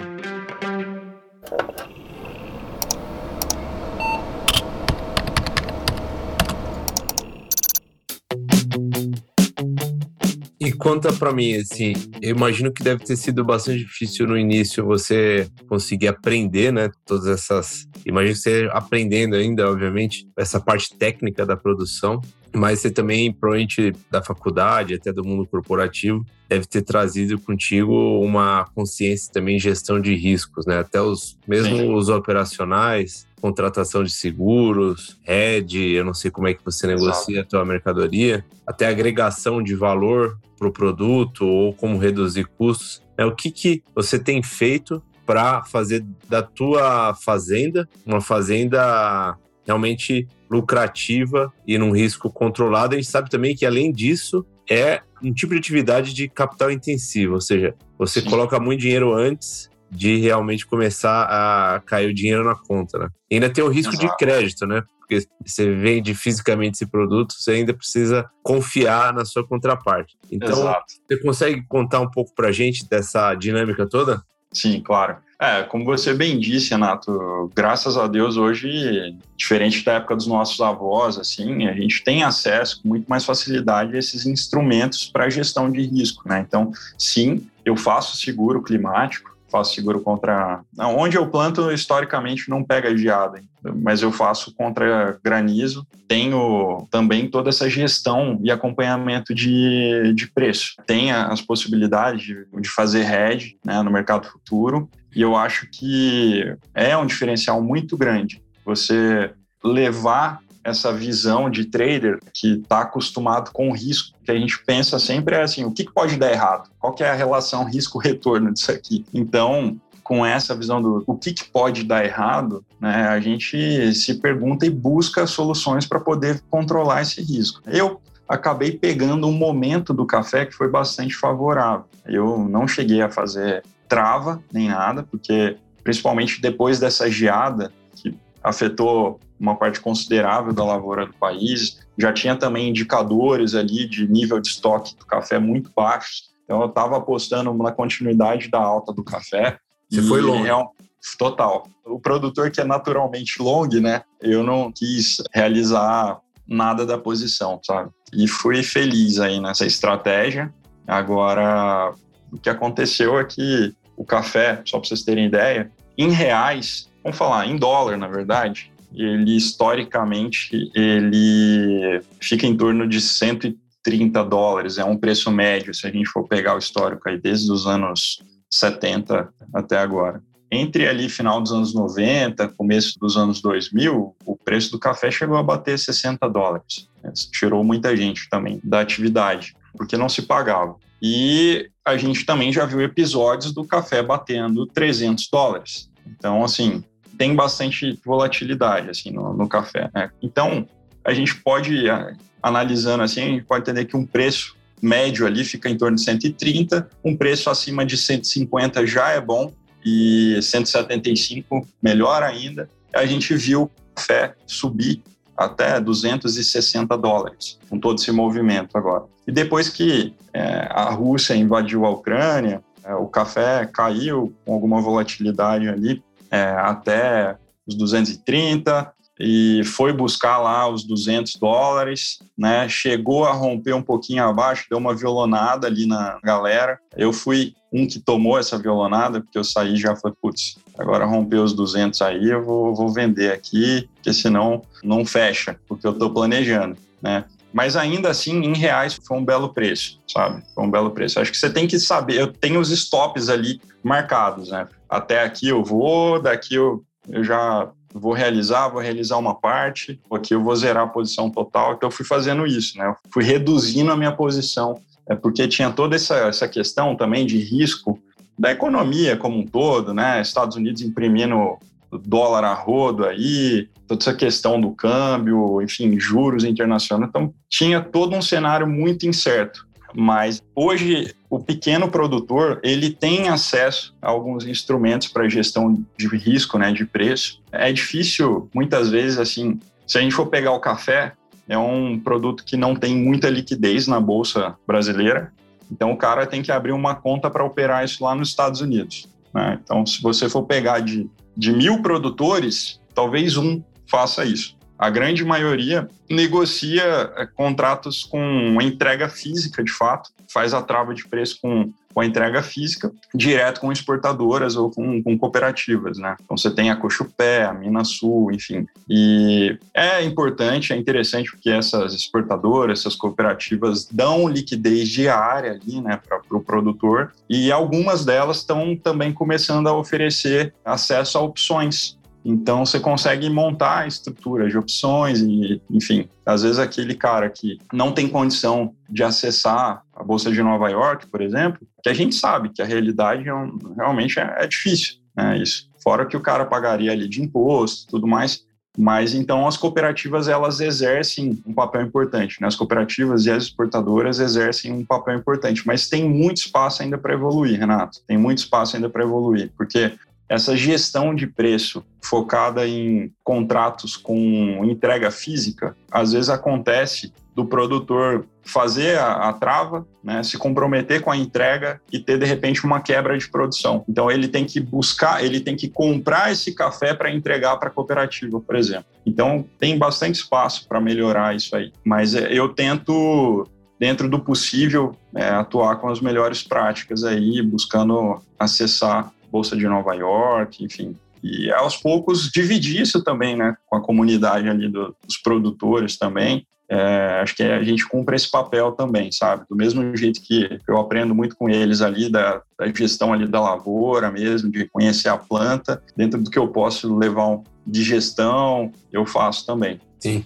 Speaker 3: Conta para mim, assim, eu imagino que deve ter sido bastante difícil no início você conseguir aprender, né? Todas essas. Imagino você aprendendo ainda, obviamente, essa parte técnica da produção, mas você também, provavelmente, da faculdade, até do mundo corporativo, deve ter trazido contigo uma consciência também em gestão de riscos, né? Até os mesmo Sim. os operacionais, contratação de seguros, hedge, eu não sei como é que você negocia Exato. a tua mercadoria, até agregação de valor para o produto ou como reduzir custos. É o que, que você tem feito para fazer da tua fazenda uma fazenda realmente lucrativa e num risco controlado. A gente sabe também que, além disso, é um tipo de atividade de capital intensivo, ou seja, você Sim. coloca muito dinheiro antes de realmente começar a cair o dinheiro na conta, né? E ainda tem o risco Exato. de crédito, né? Porque você vende fisicamente esse produto, você ainda precisa confiar na sua contraparte. Então, Exato. você consegue contar um pouco para a gente dessa dinâmica toda?
Speaker 1: Sim, claro. É, como você bem disse, Renato, graças a Deus hoje, diferente da época dos nossos avós, assim, a gente tem acesso com muito mais facilidade a esses instrumentos para gestão de risco, né? Então, sim, eu faço seguro climático, faço seguro contra. Onde eu planto, historicamente, não pega geada, mas eu faço contra granizo. Tenho também toda essa gestão e acompanhamento de, de preço. Tem as possibilidades de, de fazer hedge né, no mercado futuro, e eu acho que é um diferencial muito grande você levar essa visão de trader que está acostumado com o risco, que a gente pensa sempre é assim, o que, pode dar errado? Qual é a relação risco-retorno disso aqui? Então, com essa visão do o que, que pode dar errado, né, a gente se pergunta e busca soluções para poder controlar esse risco. Eu acabei pegando um momento do café que foi bastante favorável. Eu não cheguei a fazer trava nem nada, porque principalmente depois dessa geada afetou uma parte considerável da lavoura do país. Já tinha também indicadores ali de nível de estoque do café muito baixos. Então eu estava apostando na continuidade da alta do café.
Speaker 3: Você foi longe. É um,
Speaker 1: total. O produtor que é naturalmente long, né? Eu não quis realizar nada da posição, sabe? E fui feliz aí nessa estratégia. Agora, o que aconteceu é que o café, só para vocês terem ideia, em reais, vamos falar em dólar, na verdade, ele historicamente ele fica em torno de 130 dólares, é um preço médio se a gente for pegar o histórico aí desde os anos 70 até agora. Entre ali final dos anos 90, começo dos anos 2000, o preço do café chegou a bater 60 dólares. Tirou muita gente também da atividade, porque não se pagava. E a gente também já viu episódios do café batendo 300 dólares. Então, assim, tem bastante volatilidade assim no, no café. Né? Então a gente pode analisando assim, a gente pode entender que um preço médio ali fica em torno de 130, um preço acima de 150 já é bom e 175 melhor ainda. A gente viu o café subir até 260 dólares com todo esse movimento agora. E depois que é, a Rússia invadiu a Ucrânia, é, o café caiu com alguma volatilidade ali é, até os 230, e foi buscar lá os 200 dólares, né? Chegou a romper um pouquinho abaixo, deu uma violonada ali na galera. Eu fui um que tomou essa violonada, porque eu saí já falei, putz, agora rompeu os 200 aí, eu vou, vou vender aqui, porque senão não fecha, porque eu estou planejando, né? Mas ainda assim, em reais, foi um belo preço, sabe? Foi um belo preço. Acho que você tem que saber, eu tenho os stops ali marcados, né? Até aqui eu vou, daqui eu, eu já vou realizar, vou realizar uma parte, aqui eu vou zerar a posição total. Então eu fui fazendo isso, né? Eu fui reduzindo a minha posição, é porque tinha toda essa, essa questão também de risco da economia como um todo, né? Estados Unidos imprimindo dólar a rodo aí, toda essa questão do câmbio, enfim, juros internacionais. Então tinha todo um cenário muito incerto. Mas hoje o pequeno produtor ele tem acesso a alguns instrumentos para gestão de risco, né, de preço. É difícil muitas vezes assim, se a gente for pegar o café, é um produto que não tem muita liquidez na bolsa brasileira. Então o cara tem que abrir uma conta para operar isso lá nos Estados Unidos. Né? Então se você for pegar de, de mil produtores, talvez um faça isso. A grande maioria negocia é, contratos com entrega física, de fato, faz a trava de preço com, com a entrega física, direto com exportadoras ou com, com cooperativas, né? Então você tem a Cochupé, a Minas Sul, enfim. E é importante, é interessante porque essas exportadoras, essas cooperativas dão liquidez diária ali, né, para o pro produtor e algumas delas estão também começando a oferecer acesso a opções então você consegue montar estruturas de opções e, enfim, às vezes aquele cara que não tem condição de acessar a bolsa de Nova York, por exemplo, que a gente sabe que a realidade é um, realmente é, é, difícil, né? Isso. Fora que o cara pagaria ali de imposto, tudo mais. Mas então as cooperativas elas exercem um papel importante, né? As cooperativas e as exportadoras exercem um papel importante, mas tem muito espaço ainda para evoluir, Renato. Tem muito espaço ainda para evoluir, porque essa gestão de preço focada em contratos com entrega física, às vezes acontece do produtor fazer a, a, trava, né, se comprometer com a entrega e ter de repente uma quebra de produção. Então ele tem que buscar, ele tem que comprar esse café para entregar para a cooperativa, por exemplo. Então tem bastante espaço para melhorar isso aí. Mas é, eu tento dentro do possível é, atuar com as melhores práticas aí, buscando acessar Bolsa de Nova York, enfim. E aos poucos dividir isso também, né, com a comunidade ali do, dos produtores também. É, acho que a gente cumpre esse papel também, sabe? Do mesmo jeito que eu aprendo muito com eles ali da, da gestão ali da lavoura mesmo, de conhecer a planta, dentro do que eu posso levar de gestão, eu faço também.
Speaker 3: Sim.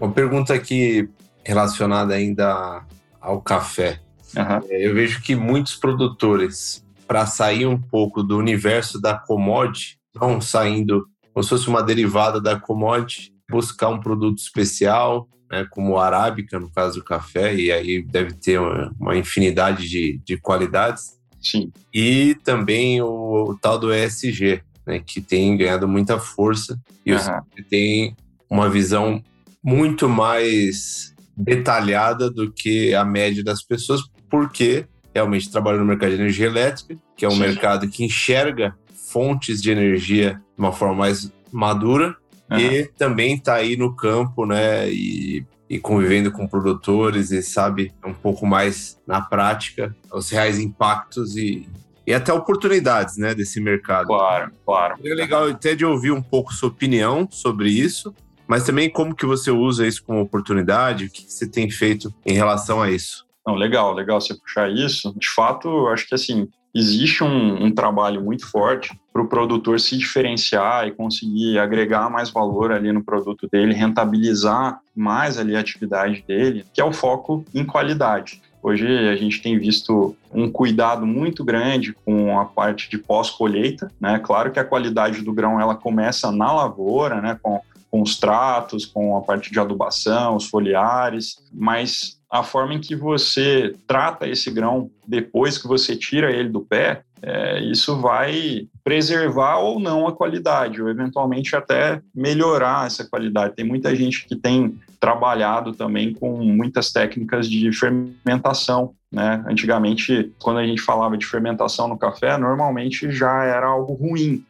Speaker 3: Uma pergunta aqui relacionada ainda ao café. Uhum. Eu vejo que muitos produtores para sair um pouco do universo da commodity, não saindo como se fosse uma derivada da commodity, buscar um produto especial, né, como o arábica, no caso do café, e aí deve ter uma, uma infinidade de, de qualidades.
Speaker 1: Sim.
Speaker 3: E também o, o tal do ESG, né, que tem ganhado muita força e uhum. tem uma visão muito mais detalhada do que a média das pessoas, porque realmente trabalha no mercado de energia elétrica, que é um Sim. mercado que enxerga fontes de energia de uma forma mais madura uhum. e também está aí no campo, né, e, e, convivendo com produtores e sabe um pouco mais na prática os reais impactos e, e até oportunidades, né, desse mercado.
Speaker 1: Claro, claro.
Speaker 3: É legal até de ouvir um pouco sua opinião sobre isso, mas também como que você usa isso como oportunidade, o que você tem feito em relação a isso.
Speaker 1: Não, legal, legal você puxar isso. De fato, acho que assim, existe um, um trabalho muito forte para o produtor se diferenciar e conseguir agregar mais valor ali no produto dele, rentabilizar mais ali a atividade dele, que é o foco em qualidade. Hoje a gente tem visto um cuidado muito grande com a parte de pós-colheita, né? Claro que a qualidade do grão ela começa na lavoura, né? Com, com os tratos, com a parte de adubação, os foliares, mas a forma em que você trata esse grão depois que você tira ele do pé, é, isso vai preservar ou não a qualidade, ou eventualmente até melhorar essa qualidade. Tem muita gente que tem trabalhado também com muitas técnicas de fermentação. Né? Antigamente, quando a gente falava de fermentação no café, normalmente já era algo ruim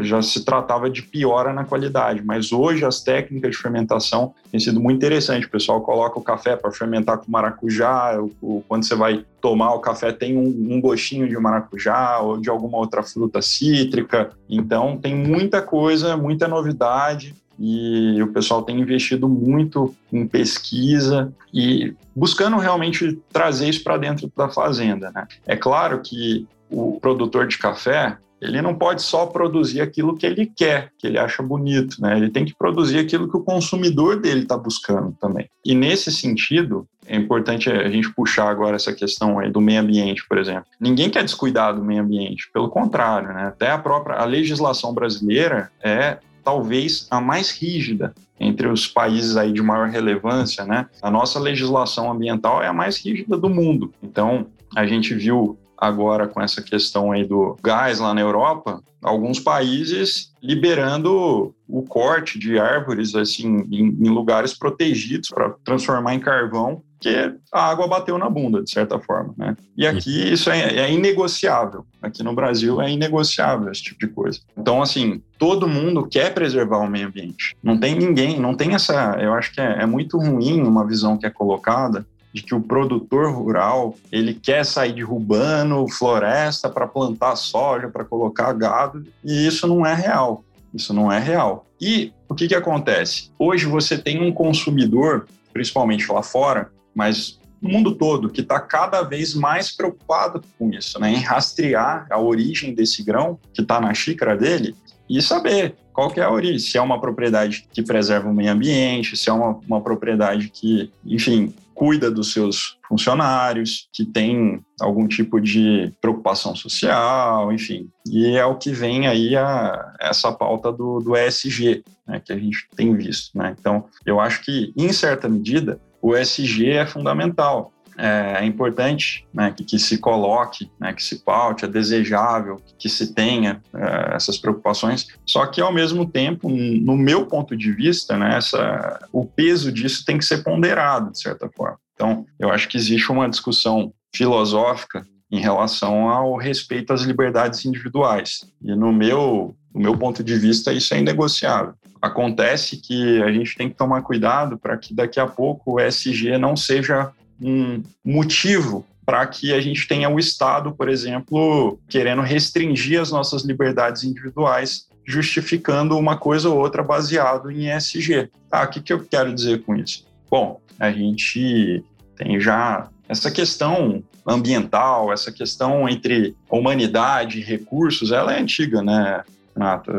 Speaker 1: já se tratava de piora na qualidade, mas hoje as técnicas de fermentação têm sido muito interessantes. O pessoal coloca o café para fermentar com maracujá, quando você vai tomar o café tem um, um, gostinho de maracujá ou de alguma outra fruta cítrica. Então tem muita coisa, muita novidade e o pessoal tem investido muito em pesquisa e buscando realmente trazer isso para dentro da fazenda. Né? É claro que o produtor de café ele não pode só produzir aquilo que ele quer, que ele acha bonito, né? Ele tem que produzir aquilo que o consumidor dele está buscando também. E nesse sentido, é importante a gente puxar agora essa questão aí do meio ambiente, por exemplo. Ninguém quer descuidar do meio ambiente, pelo contrário, né? Até a própria a legislação brasileira é talvez a mais rígida entre os países aí de maior relevância, né? A nossa legislação ambiental é a mais rígida do mundo. Então, a gente viu agora com essa questão aí do gás lá na Europa, alguns países liberando o corte de árvores assim em, em lugares protegidos para transformar em carvão, que a água bateu na bunda de certa forma, né? E aqui isso é, é inegociável. Aqui no Brasil é inegociável esse tipo de coisa. Então assim, todo mundo quer preservar o meio ambiente. Não tem ninguém, não tem essa. Eu acho que é, é muito ruim uma visão que é colocada de que o produtor rural ele quer sair derrubando floresta para plantar soja, para colocar gado, e isso não é real. Isso não é real. E o que, que acontece? Hoje você tem um consumidor, principalmente lá fora, mas no mundo todo, que está cada vez mais preocupado com isso, né? em rastrear a origem desse grão que está na xícara dele e saber qual que é a origem, se é uma propriedade que preserva o meio ambiente, se é uma, uma propriedade que, enfim, cuida dos seus funcionários, que tem algum tipo de preocupação social, enfim. E é o que vem aí a, essa pauta do, do ESG, né, que a gente tem visto. Né? Então, eu acho que, em certa medida, o ESG é fundamental é, é importante né, que, que, se coloque, né, que se paute, é desejável que se tenha é, essas preocupações, só que ao mesmo tempo, no meu ponto de vista, né, essa, o peso disso tem que ser ponderado, de certa forma. Então, eu acho que existe uma discussão filosófica em relação ao respeito às liberdades individuais. E no meu, no meu ponto de vista, isso é inegociável. Acontece que a gente tem que tomar cuidado para que daqui a pouco o SG não seja um motivo para que a gente tenha o Estado, por exemplo, querendo restringir as nossas liberdades individuais, justificando uma coisa ou outra baseado em ESG. Ah, o que, que eu quero dizer com isso? Bom, a gente tem já essa questão ambiental, essa questão entre humanidade e recursos, ela é antiga, né? Renato,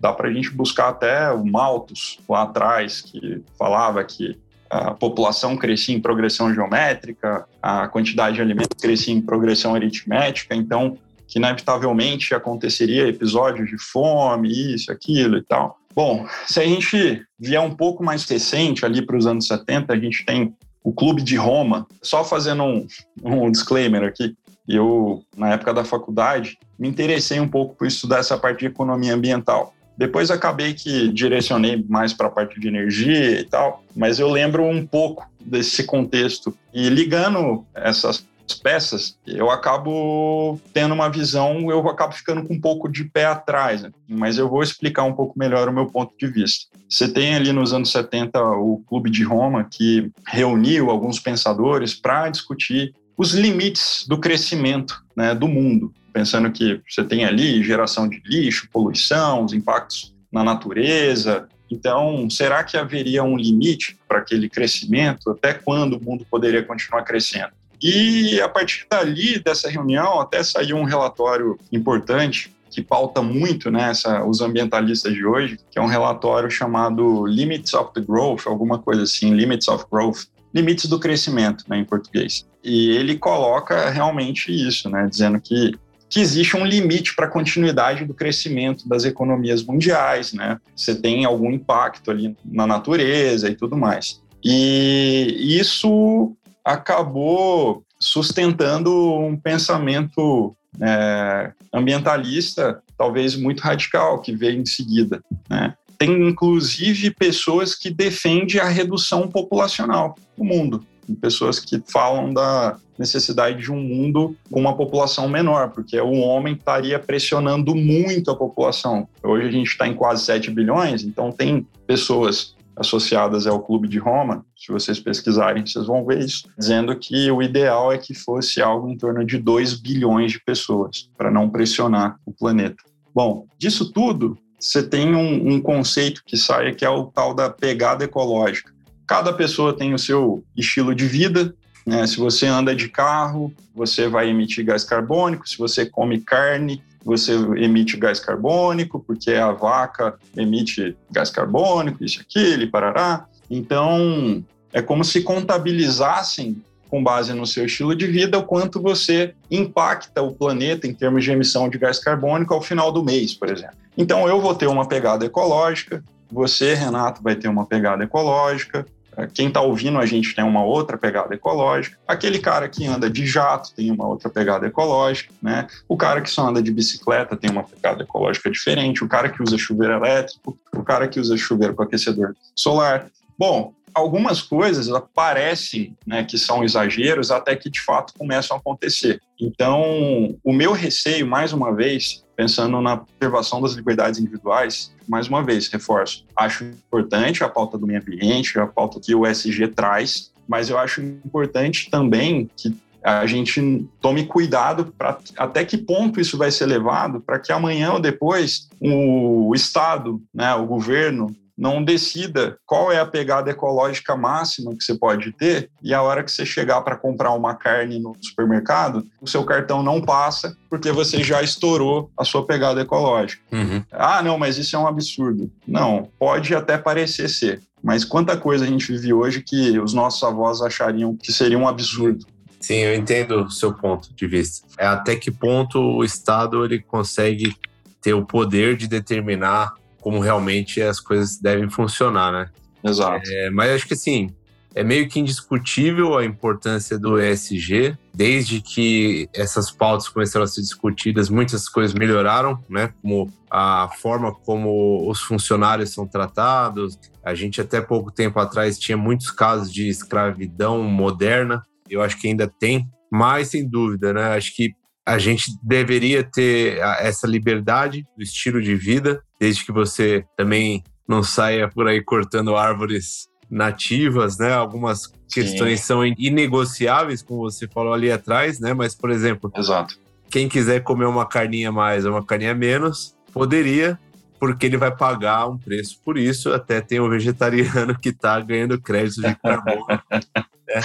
Speaker 1: dá para a gente buscar até o Malthus lá atrás, que falava que a população crescia em progressão geométrica, a quantidade de alimentos crescia em progressão aritmética, então que inevitavelmente aconteceria episódios de fome, isso, aquilo e tal. Bom, se a gente vier um pouco mais recente, ali para os anos 70, a gente tem o Clube de Roma. Só fazendo um, um disclaimer aqui, eu, na época da faculdade, me interessei um pouco por estudar essa parte de economia ambiental. Depois acabei que direcionei mais para a parte de energia e tal, mas eu lembro um pouco desse contexto. E ligando essas peças, eu acabo tendo uma visão, eu acabo ficando com um pouco de pé atrás, né? mas eu vou explicar um pouco melhor o meu ponto de vista. Você tem ali nos anos 70 o Clube de Roma, que reuniu alguns pensadores para discutir os limites do crescimento né, do mundo pensando que você tem ali geração de lixo, poluição, os impactos na natureza. Então, será que haveria um limite para aquele crescimento? Até quando o mundo poderia continuar crescendo? E a partir dali, dessa reunião, até saiu um relatório importante que pauta muito né, os ambientalistas de hoje, que é um relatório chamado Limits of the Growth, alguma coisa assim, Limits of Growth, limites do crescimento, né, em português. E ele coloca realmente isso, né, dizendo que que existe um limite para a continuidade do crescimento das economias mundiais, né? Você tem algum impacto ali na natureza e tudo mais. E isso acabou sustentando um pensamento é, ambientalista, talvez muito radical, que veio em seguida. Né? Tem inclusive pessoas que defendem a redução populacional no mundo. pessoas que falam da necessidade de um mundo com uma população menor, porque o homem estaria pressionando muito a população. Hoje a gente está em quase 7 bilhões, então tem pessoas associadas ao Clube de Roma, se vocês pesquisarem, vocês vão ver isso, dizendo que o ideal é que fosse algo em torno de 2 bilhões de pessoas, para não pressionar o planeta. Bom, disso tudo, você tem um, um conceito que sai que é o tal da pegada ecológica. Cada pessoa tem o seu estilo de vida, né? Se você anda de carro, você vai emitir gás carbônico. Se você come carne, você emite gás carbônico, porque a vaca emite gás carbônico, isso, aquilo, parará. Então, é como se contabilizassem, com base no seu estilo de vida, o quanto você impacta o planeta em termos de emissão de gás carbônico ao final do mês, por exemplo. Então, eu vou ter uma pegada ecológica, você, Renato, vai ter uma pegada ecológica, quem está ouvindo a gente tem uma outra pegada ecológica. Aquele cara que anda de jato tem uma outra pegada ecológica, né? O cara que só anda de bicicleta tem uma pegada ecológica diferente. O cara que usa chuveiro elétrico, o cara que usa chuveiro com aquecedor solar. Bom, algumas coisas parecem né, que são exageros até que de fato começam a acontecer. Então, o meu receio, mais uma vez, pensando na preservação das liberdades individuais, mais uma vez, reforço, acho importante a pauta do meio ambiente, a pauta que o SG traz, mas eu acho importante também que a gente tome cuidado para até que ponto isso vai ser levado para que amanhã ou depois o Estado, né, o governo, não decida qual é a pegada ecológica máxima que você pode ter e a hora que você chegar para comprar uma carne no supermercado, o seu cartão não passa porque você já estourou a sua pegada ecológica. Uhum. Ah, não, mas isso é um absurdo. Não, pode até parecer ser, mas quanta coisa a gente vive hoje que os nossos avós achariam que seria um absurdo.
Speaker 3: Sim, eu entendo o seu ponto de vista. É até que ponto o Estado ele consegue ter o poder de determinar como realmente as coisas devem funcionar, né?
Speaker 1: Exato.
Speaker 3: É, mas acho que assim, é meio que indiscutível a importância do ESG. Desde que essas pautas começaram a ser discutidas, muitas coisas melhoraram, né? Como a forma como os funcionários são tratados. A gente até pouco tempo atrás tinha muitos casos de escravidão moderna. Eu acho que ainda tem, mas sem dúvida, né? Acho que a gente deveria ter essa liberdade do estilo de vida, desde que você também não saia por aí cortando árvores nativas, né? Algumas questões Sim. são inegociáveis, como você falou ali atrás, né? Mas, por exemplo,
Speaker 1: Exato.
Speaker 3: quem quiser comer uma carninha mais ou uma carninha menos, poderia, porque ele vai pagar um preço por isso. Até tem um vegetariano que está ganhando crédito de carbono. né?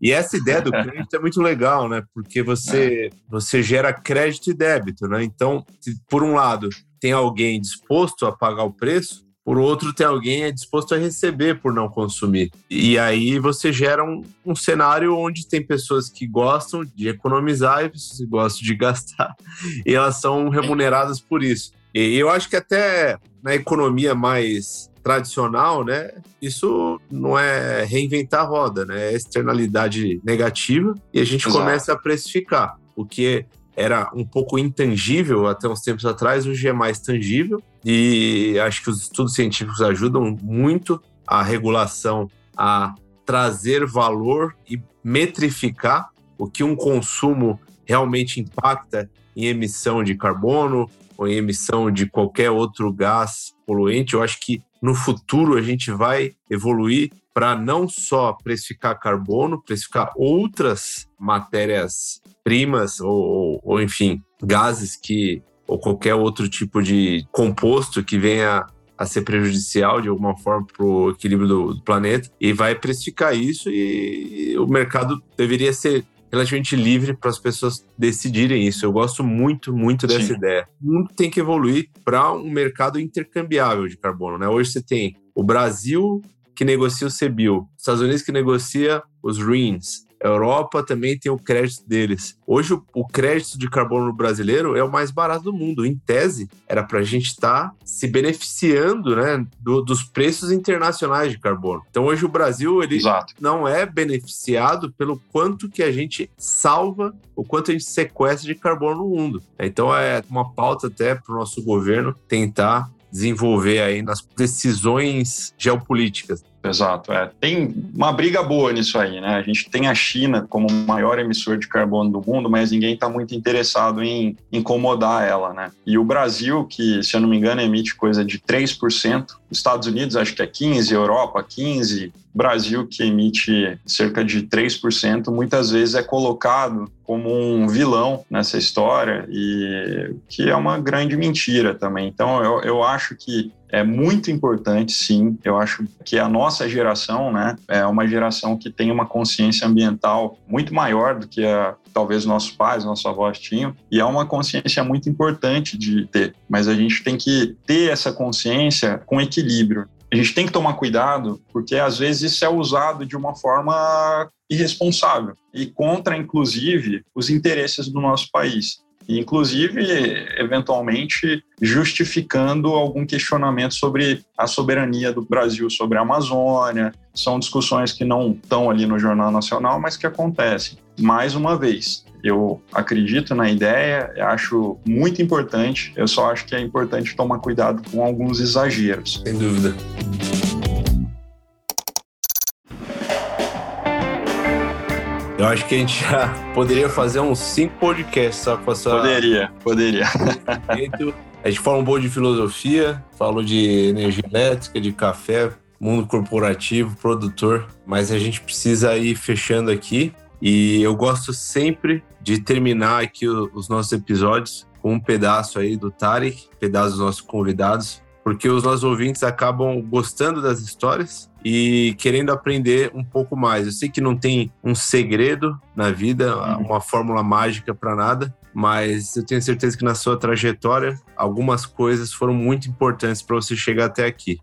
Speaker 3: E essa ideia do crédito é muito legal, né? Porque você, você gera crédito e débito, né? Então, se por um lado tem alguém disposto a pagar o preço, por outro tem alguém é disposto a receber por não consumir. E aí você gera um, um cenário onde tem pessoas que gostam de economizar e pessoas que gostam de gastar. E elas são remuneradas por isso. E eu acho que até na economia mais tradicional, né? Isso não é reinventar a roda, né? É externalidade negativa e a gente Exato. começa a precificar, o que era um pouco intangível até uns tempos atrás, hoje é mais tangível e acho que os estudos científicos ajudam muito a regulação a trazer valor e metrificar o que um consumo realmente impacta em emissão de carbono ou em emissão de qualquer outro gás poluente. Eu acho que no futuro a gente vai evoluir para não só precificar carbono, precificar outras matérias-primas ou, ou, ou, enfim, gases que ou qualquer outro tipo de composto que venha a ser prejudicial de alguma forma para o equilíbrio do, do, planeta e vai precificar isso e, e o mercado deveria ser relativamente livre para as pessoas decidirem isso. Eu gosto muito, muito dessa Sim. ideia. O mundo tem que evoluir para um mercado intercambiável de carbono. Né? Hoje você tem o Brasil que negocia o CBIL, Estados Unidos que negocia os RINs, a Europa também tem o crédito deles. Hoje, o, o crédito de carbono brasileiro é o mais barato do mundo. Em tese, era para a gente estar tá se beneficiando né, do, dos preços internacionais de carbono. Então, hoje, o Brasil ele não é beneficiado pelo quanto que a gente salva, o quanto a gente sequestra de carbono no mundo. Então, é uma pauta até para o nosso governo tentar desenvolver aí nas decisões geopolíticas
Speaker 1: exato. É. Tem uma briga boa nisso aí, né? A gente tem a China como maior emissor de carbono do mundo, mas ninguém está muito interessado em incomodar ela, né? E o Brasil, que, se eu não me engano, emite coisa de 3%, Estados Unidos acho que é 15%, Europa 15%, Brasil, que emite cerca de 3%, muitas vezes é colocado como um vilão nessa história e que é uma grande mentira também. Então, eu, eu acho que é muito importante, sim. Eu acho que a nossa geração, né, é uma geração que tem uma consciência ambiental muito maior do que a, talvez nossos pais, nossos avós tinham, e é uma consciência muito importante de ter. Mas a gente tem que ter essa consciência com equilíbrio. A gente tem que tomar cuidado, porque às vezes isso é usado de uma forma irresponsável e contra, inclusive, os interesses do nosso país inclusive, eventualmente, justificando algum questionamento sobre a soberania do Brasil sobre a Amazônia. São discussões que não estão ali no Jornal Nacional, mas que acontecem. Mais uma vez, eu acredito na ideia, acho muito importante, eu só acho que é importante tomar cuidado com alguns exageros.
Speaker 3: Sem dúvida. Eu acho que a gente já poderia fazer uns cinco podcasts só com essa.
Speaker 1: Poderia, poderia.
Speaker 3: A gente falou um pouco de filosofia, falou de energia elétrica, de café, mundo corporativo, produtor, mas a gente precisa ir fechando aqui. E eu gosto sempre de terminar aqui os nossos episódios com um pedaço aí do Tarek, pedaço dos nossos convidados, porque os nossos ouvintes acabam gostando das histórias e querendo aprender um pouco mais. Eu sei que não tem um segredo na vida, uhum. uma fórmula mágica para nada, mas eu tenho certeza que na sua trajetória algumas coisas foram muito importantes para você chegar até aqui.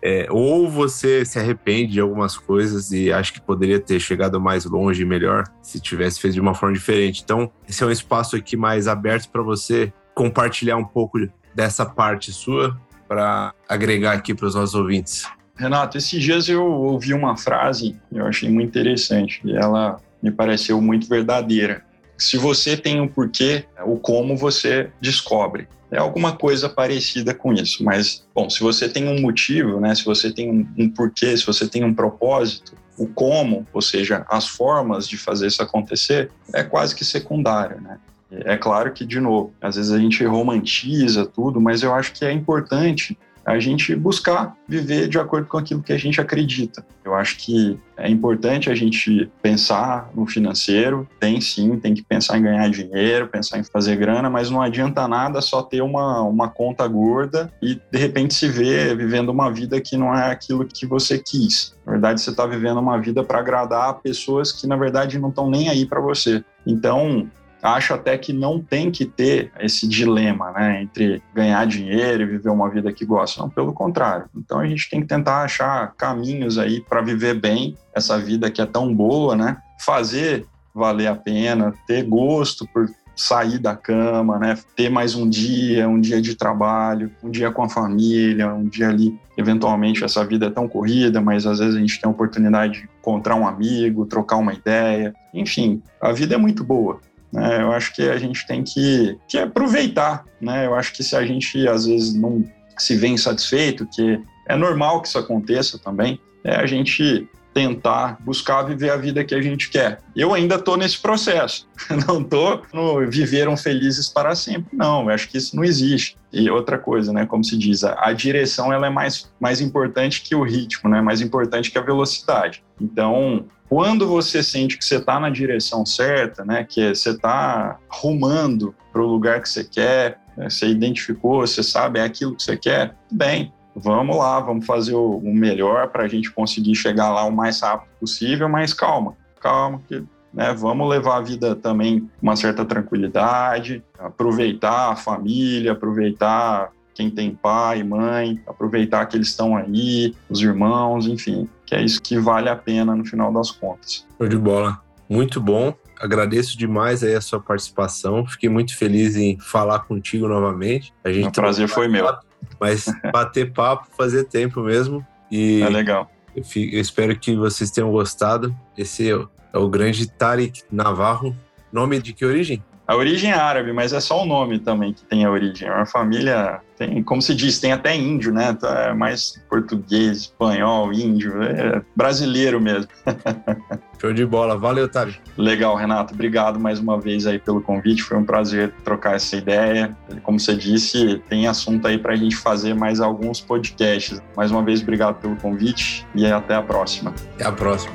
Speaker 3: É, ou você se arrepende de algumas coisas e acha que poderia ter chegado mais longe e melhor se tivesse feito de uma forma diferente. Então, esse é um espaço aqui mais aberto para você compartilhar um pouco dessa parte sua para agregar aqui para os nossos ouvintes.
Speaker 1: Renato, esses dias eu ouvi uma frase, eu achei muito interessante, e ela me pareceu muito verdadeira. Se você tem um porquê, o como você descobre. É alguma coisa parecida com isso, mas, bom, se você tem um motivo, né, se você tem um, um porquê, se você tem um propósito, o como, ou seja, as formas de fazer isso acontecer, é quase que secundário, né? É claro que, de novo, às vezes a gente romantiza tudo, mas eu acho que é importante a gente buscar viver de acordo com aquilo que a gente acredita. Eu acho que é importante a gente pensar no financeiro, tem sim, tem que pensar em ganhar dinheiro, pensar em fazer grana, mas não adianta nada só ter uma, uma conta gorda e de repente se ver vivendo uma vida que não é aquilo que você quis. Na verdade, você está vivendo uma vida para agradar pessoas que na verdade não estão nem aí para você. Então, acho até que não tem que ter esse dilema, né, entre ganhar dinheiro e viver uma vida que gosta. Não, pelo contrário. Então a gente tem que tentar achar caminhos aí para viver bem essa vida que é tão boa, né? Fazer valer a pena, ter gosto por sair da cama, né? Ter mais um dia, um dia de trabalho, um dia com a família, um dia ali. Eventualmente essa vida é tão corrida, mas às vezes a gente tem a oportunidade de encontrar um amigo, trocar uma ideia. Enfim, a vida é muito boa. Né? Eu acho que a gente tem que, que aproveitar. Né? Eu acho que se a gente às vezes não se vê insatisfeito, que é normal que isso aconteça também, é a gente tentar buscar viver a vida que a gente quer. Eu ainda estou nesse processo. Não estou no viveram felizes para sempre. Não, eu acho que isso não existe. E outra coisa, né, como se diz, a, a direção ela é mais, mais importante que o ritmo, né, mais importante que a velocidade. Então, quando você sente que você está na direção certa, né, que você está rumando para o lugar que você quer, né, você identificou, você sabe é aquilo que você quer, bem, vamos lá, vamos fazer o, o melhor para a gente conseguir chegar lá o mais rápido possível, mas calma, calma, que né, vamos levar a vida também com uma certa tranquilidade, aproveitar a família, aproveitar quem tem pai, mãe, aproveitar que eles estão aí, os irmãos, enfim, que é isso que vale a pena no final das contas.
Speaker 3: Show de bola. Muito bom. Agradeço demais aí a sua participação. Fiquei muito feliz em falar contigo novamente.
Speaker 1: A gente o prazer foi meu.
Speaker 3: Mas bater papo, fazer tempo mesmo. E
Speaker 1: é legal.
Speaker 3: Eu, eu espero que vocês tenham gostado. Esse é o grande Tarek Navarro. Nome de que origem?
Speaker 1: A origem é árabe, mas é só o nome também que tem a origem. É uma família, tem, como se diz, tem até índio, né? Então, é mais português, espanhol, índio, é brasileiro mesmo.
Speaker 3: Show de bola. Valeu, Tário.
Speaker 1: Legal, Renato. Obrigado mais uma vez aí pelo convite. Foi um prazer trocar essa ideia. Como você disse, tem assunto aí para a gente fazer mais alguns podcasts. Mais uma vez, obrigado pelo convite e até a próxima.
Speaker 3: Até a próxima.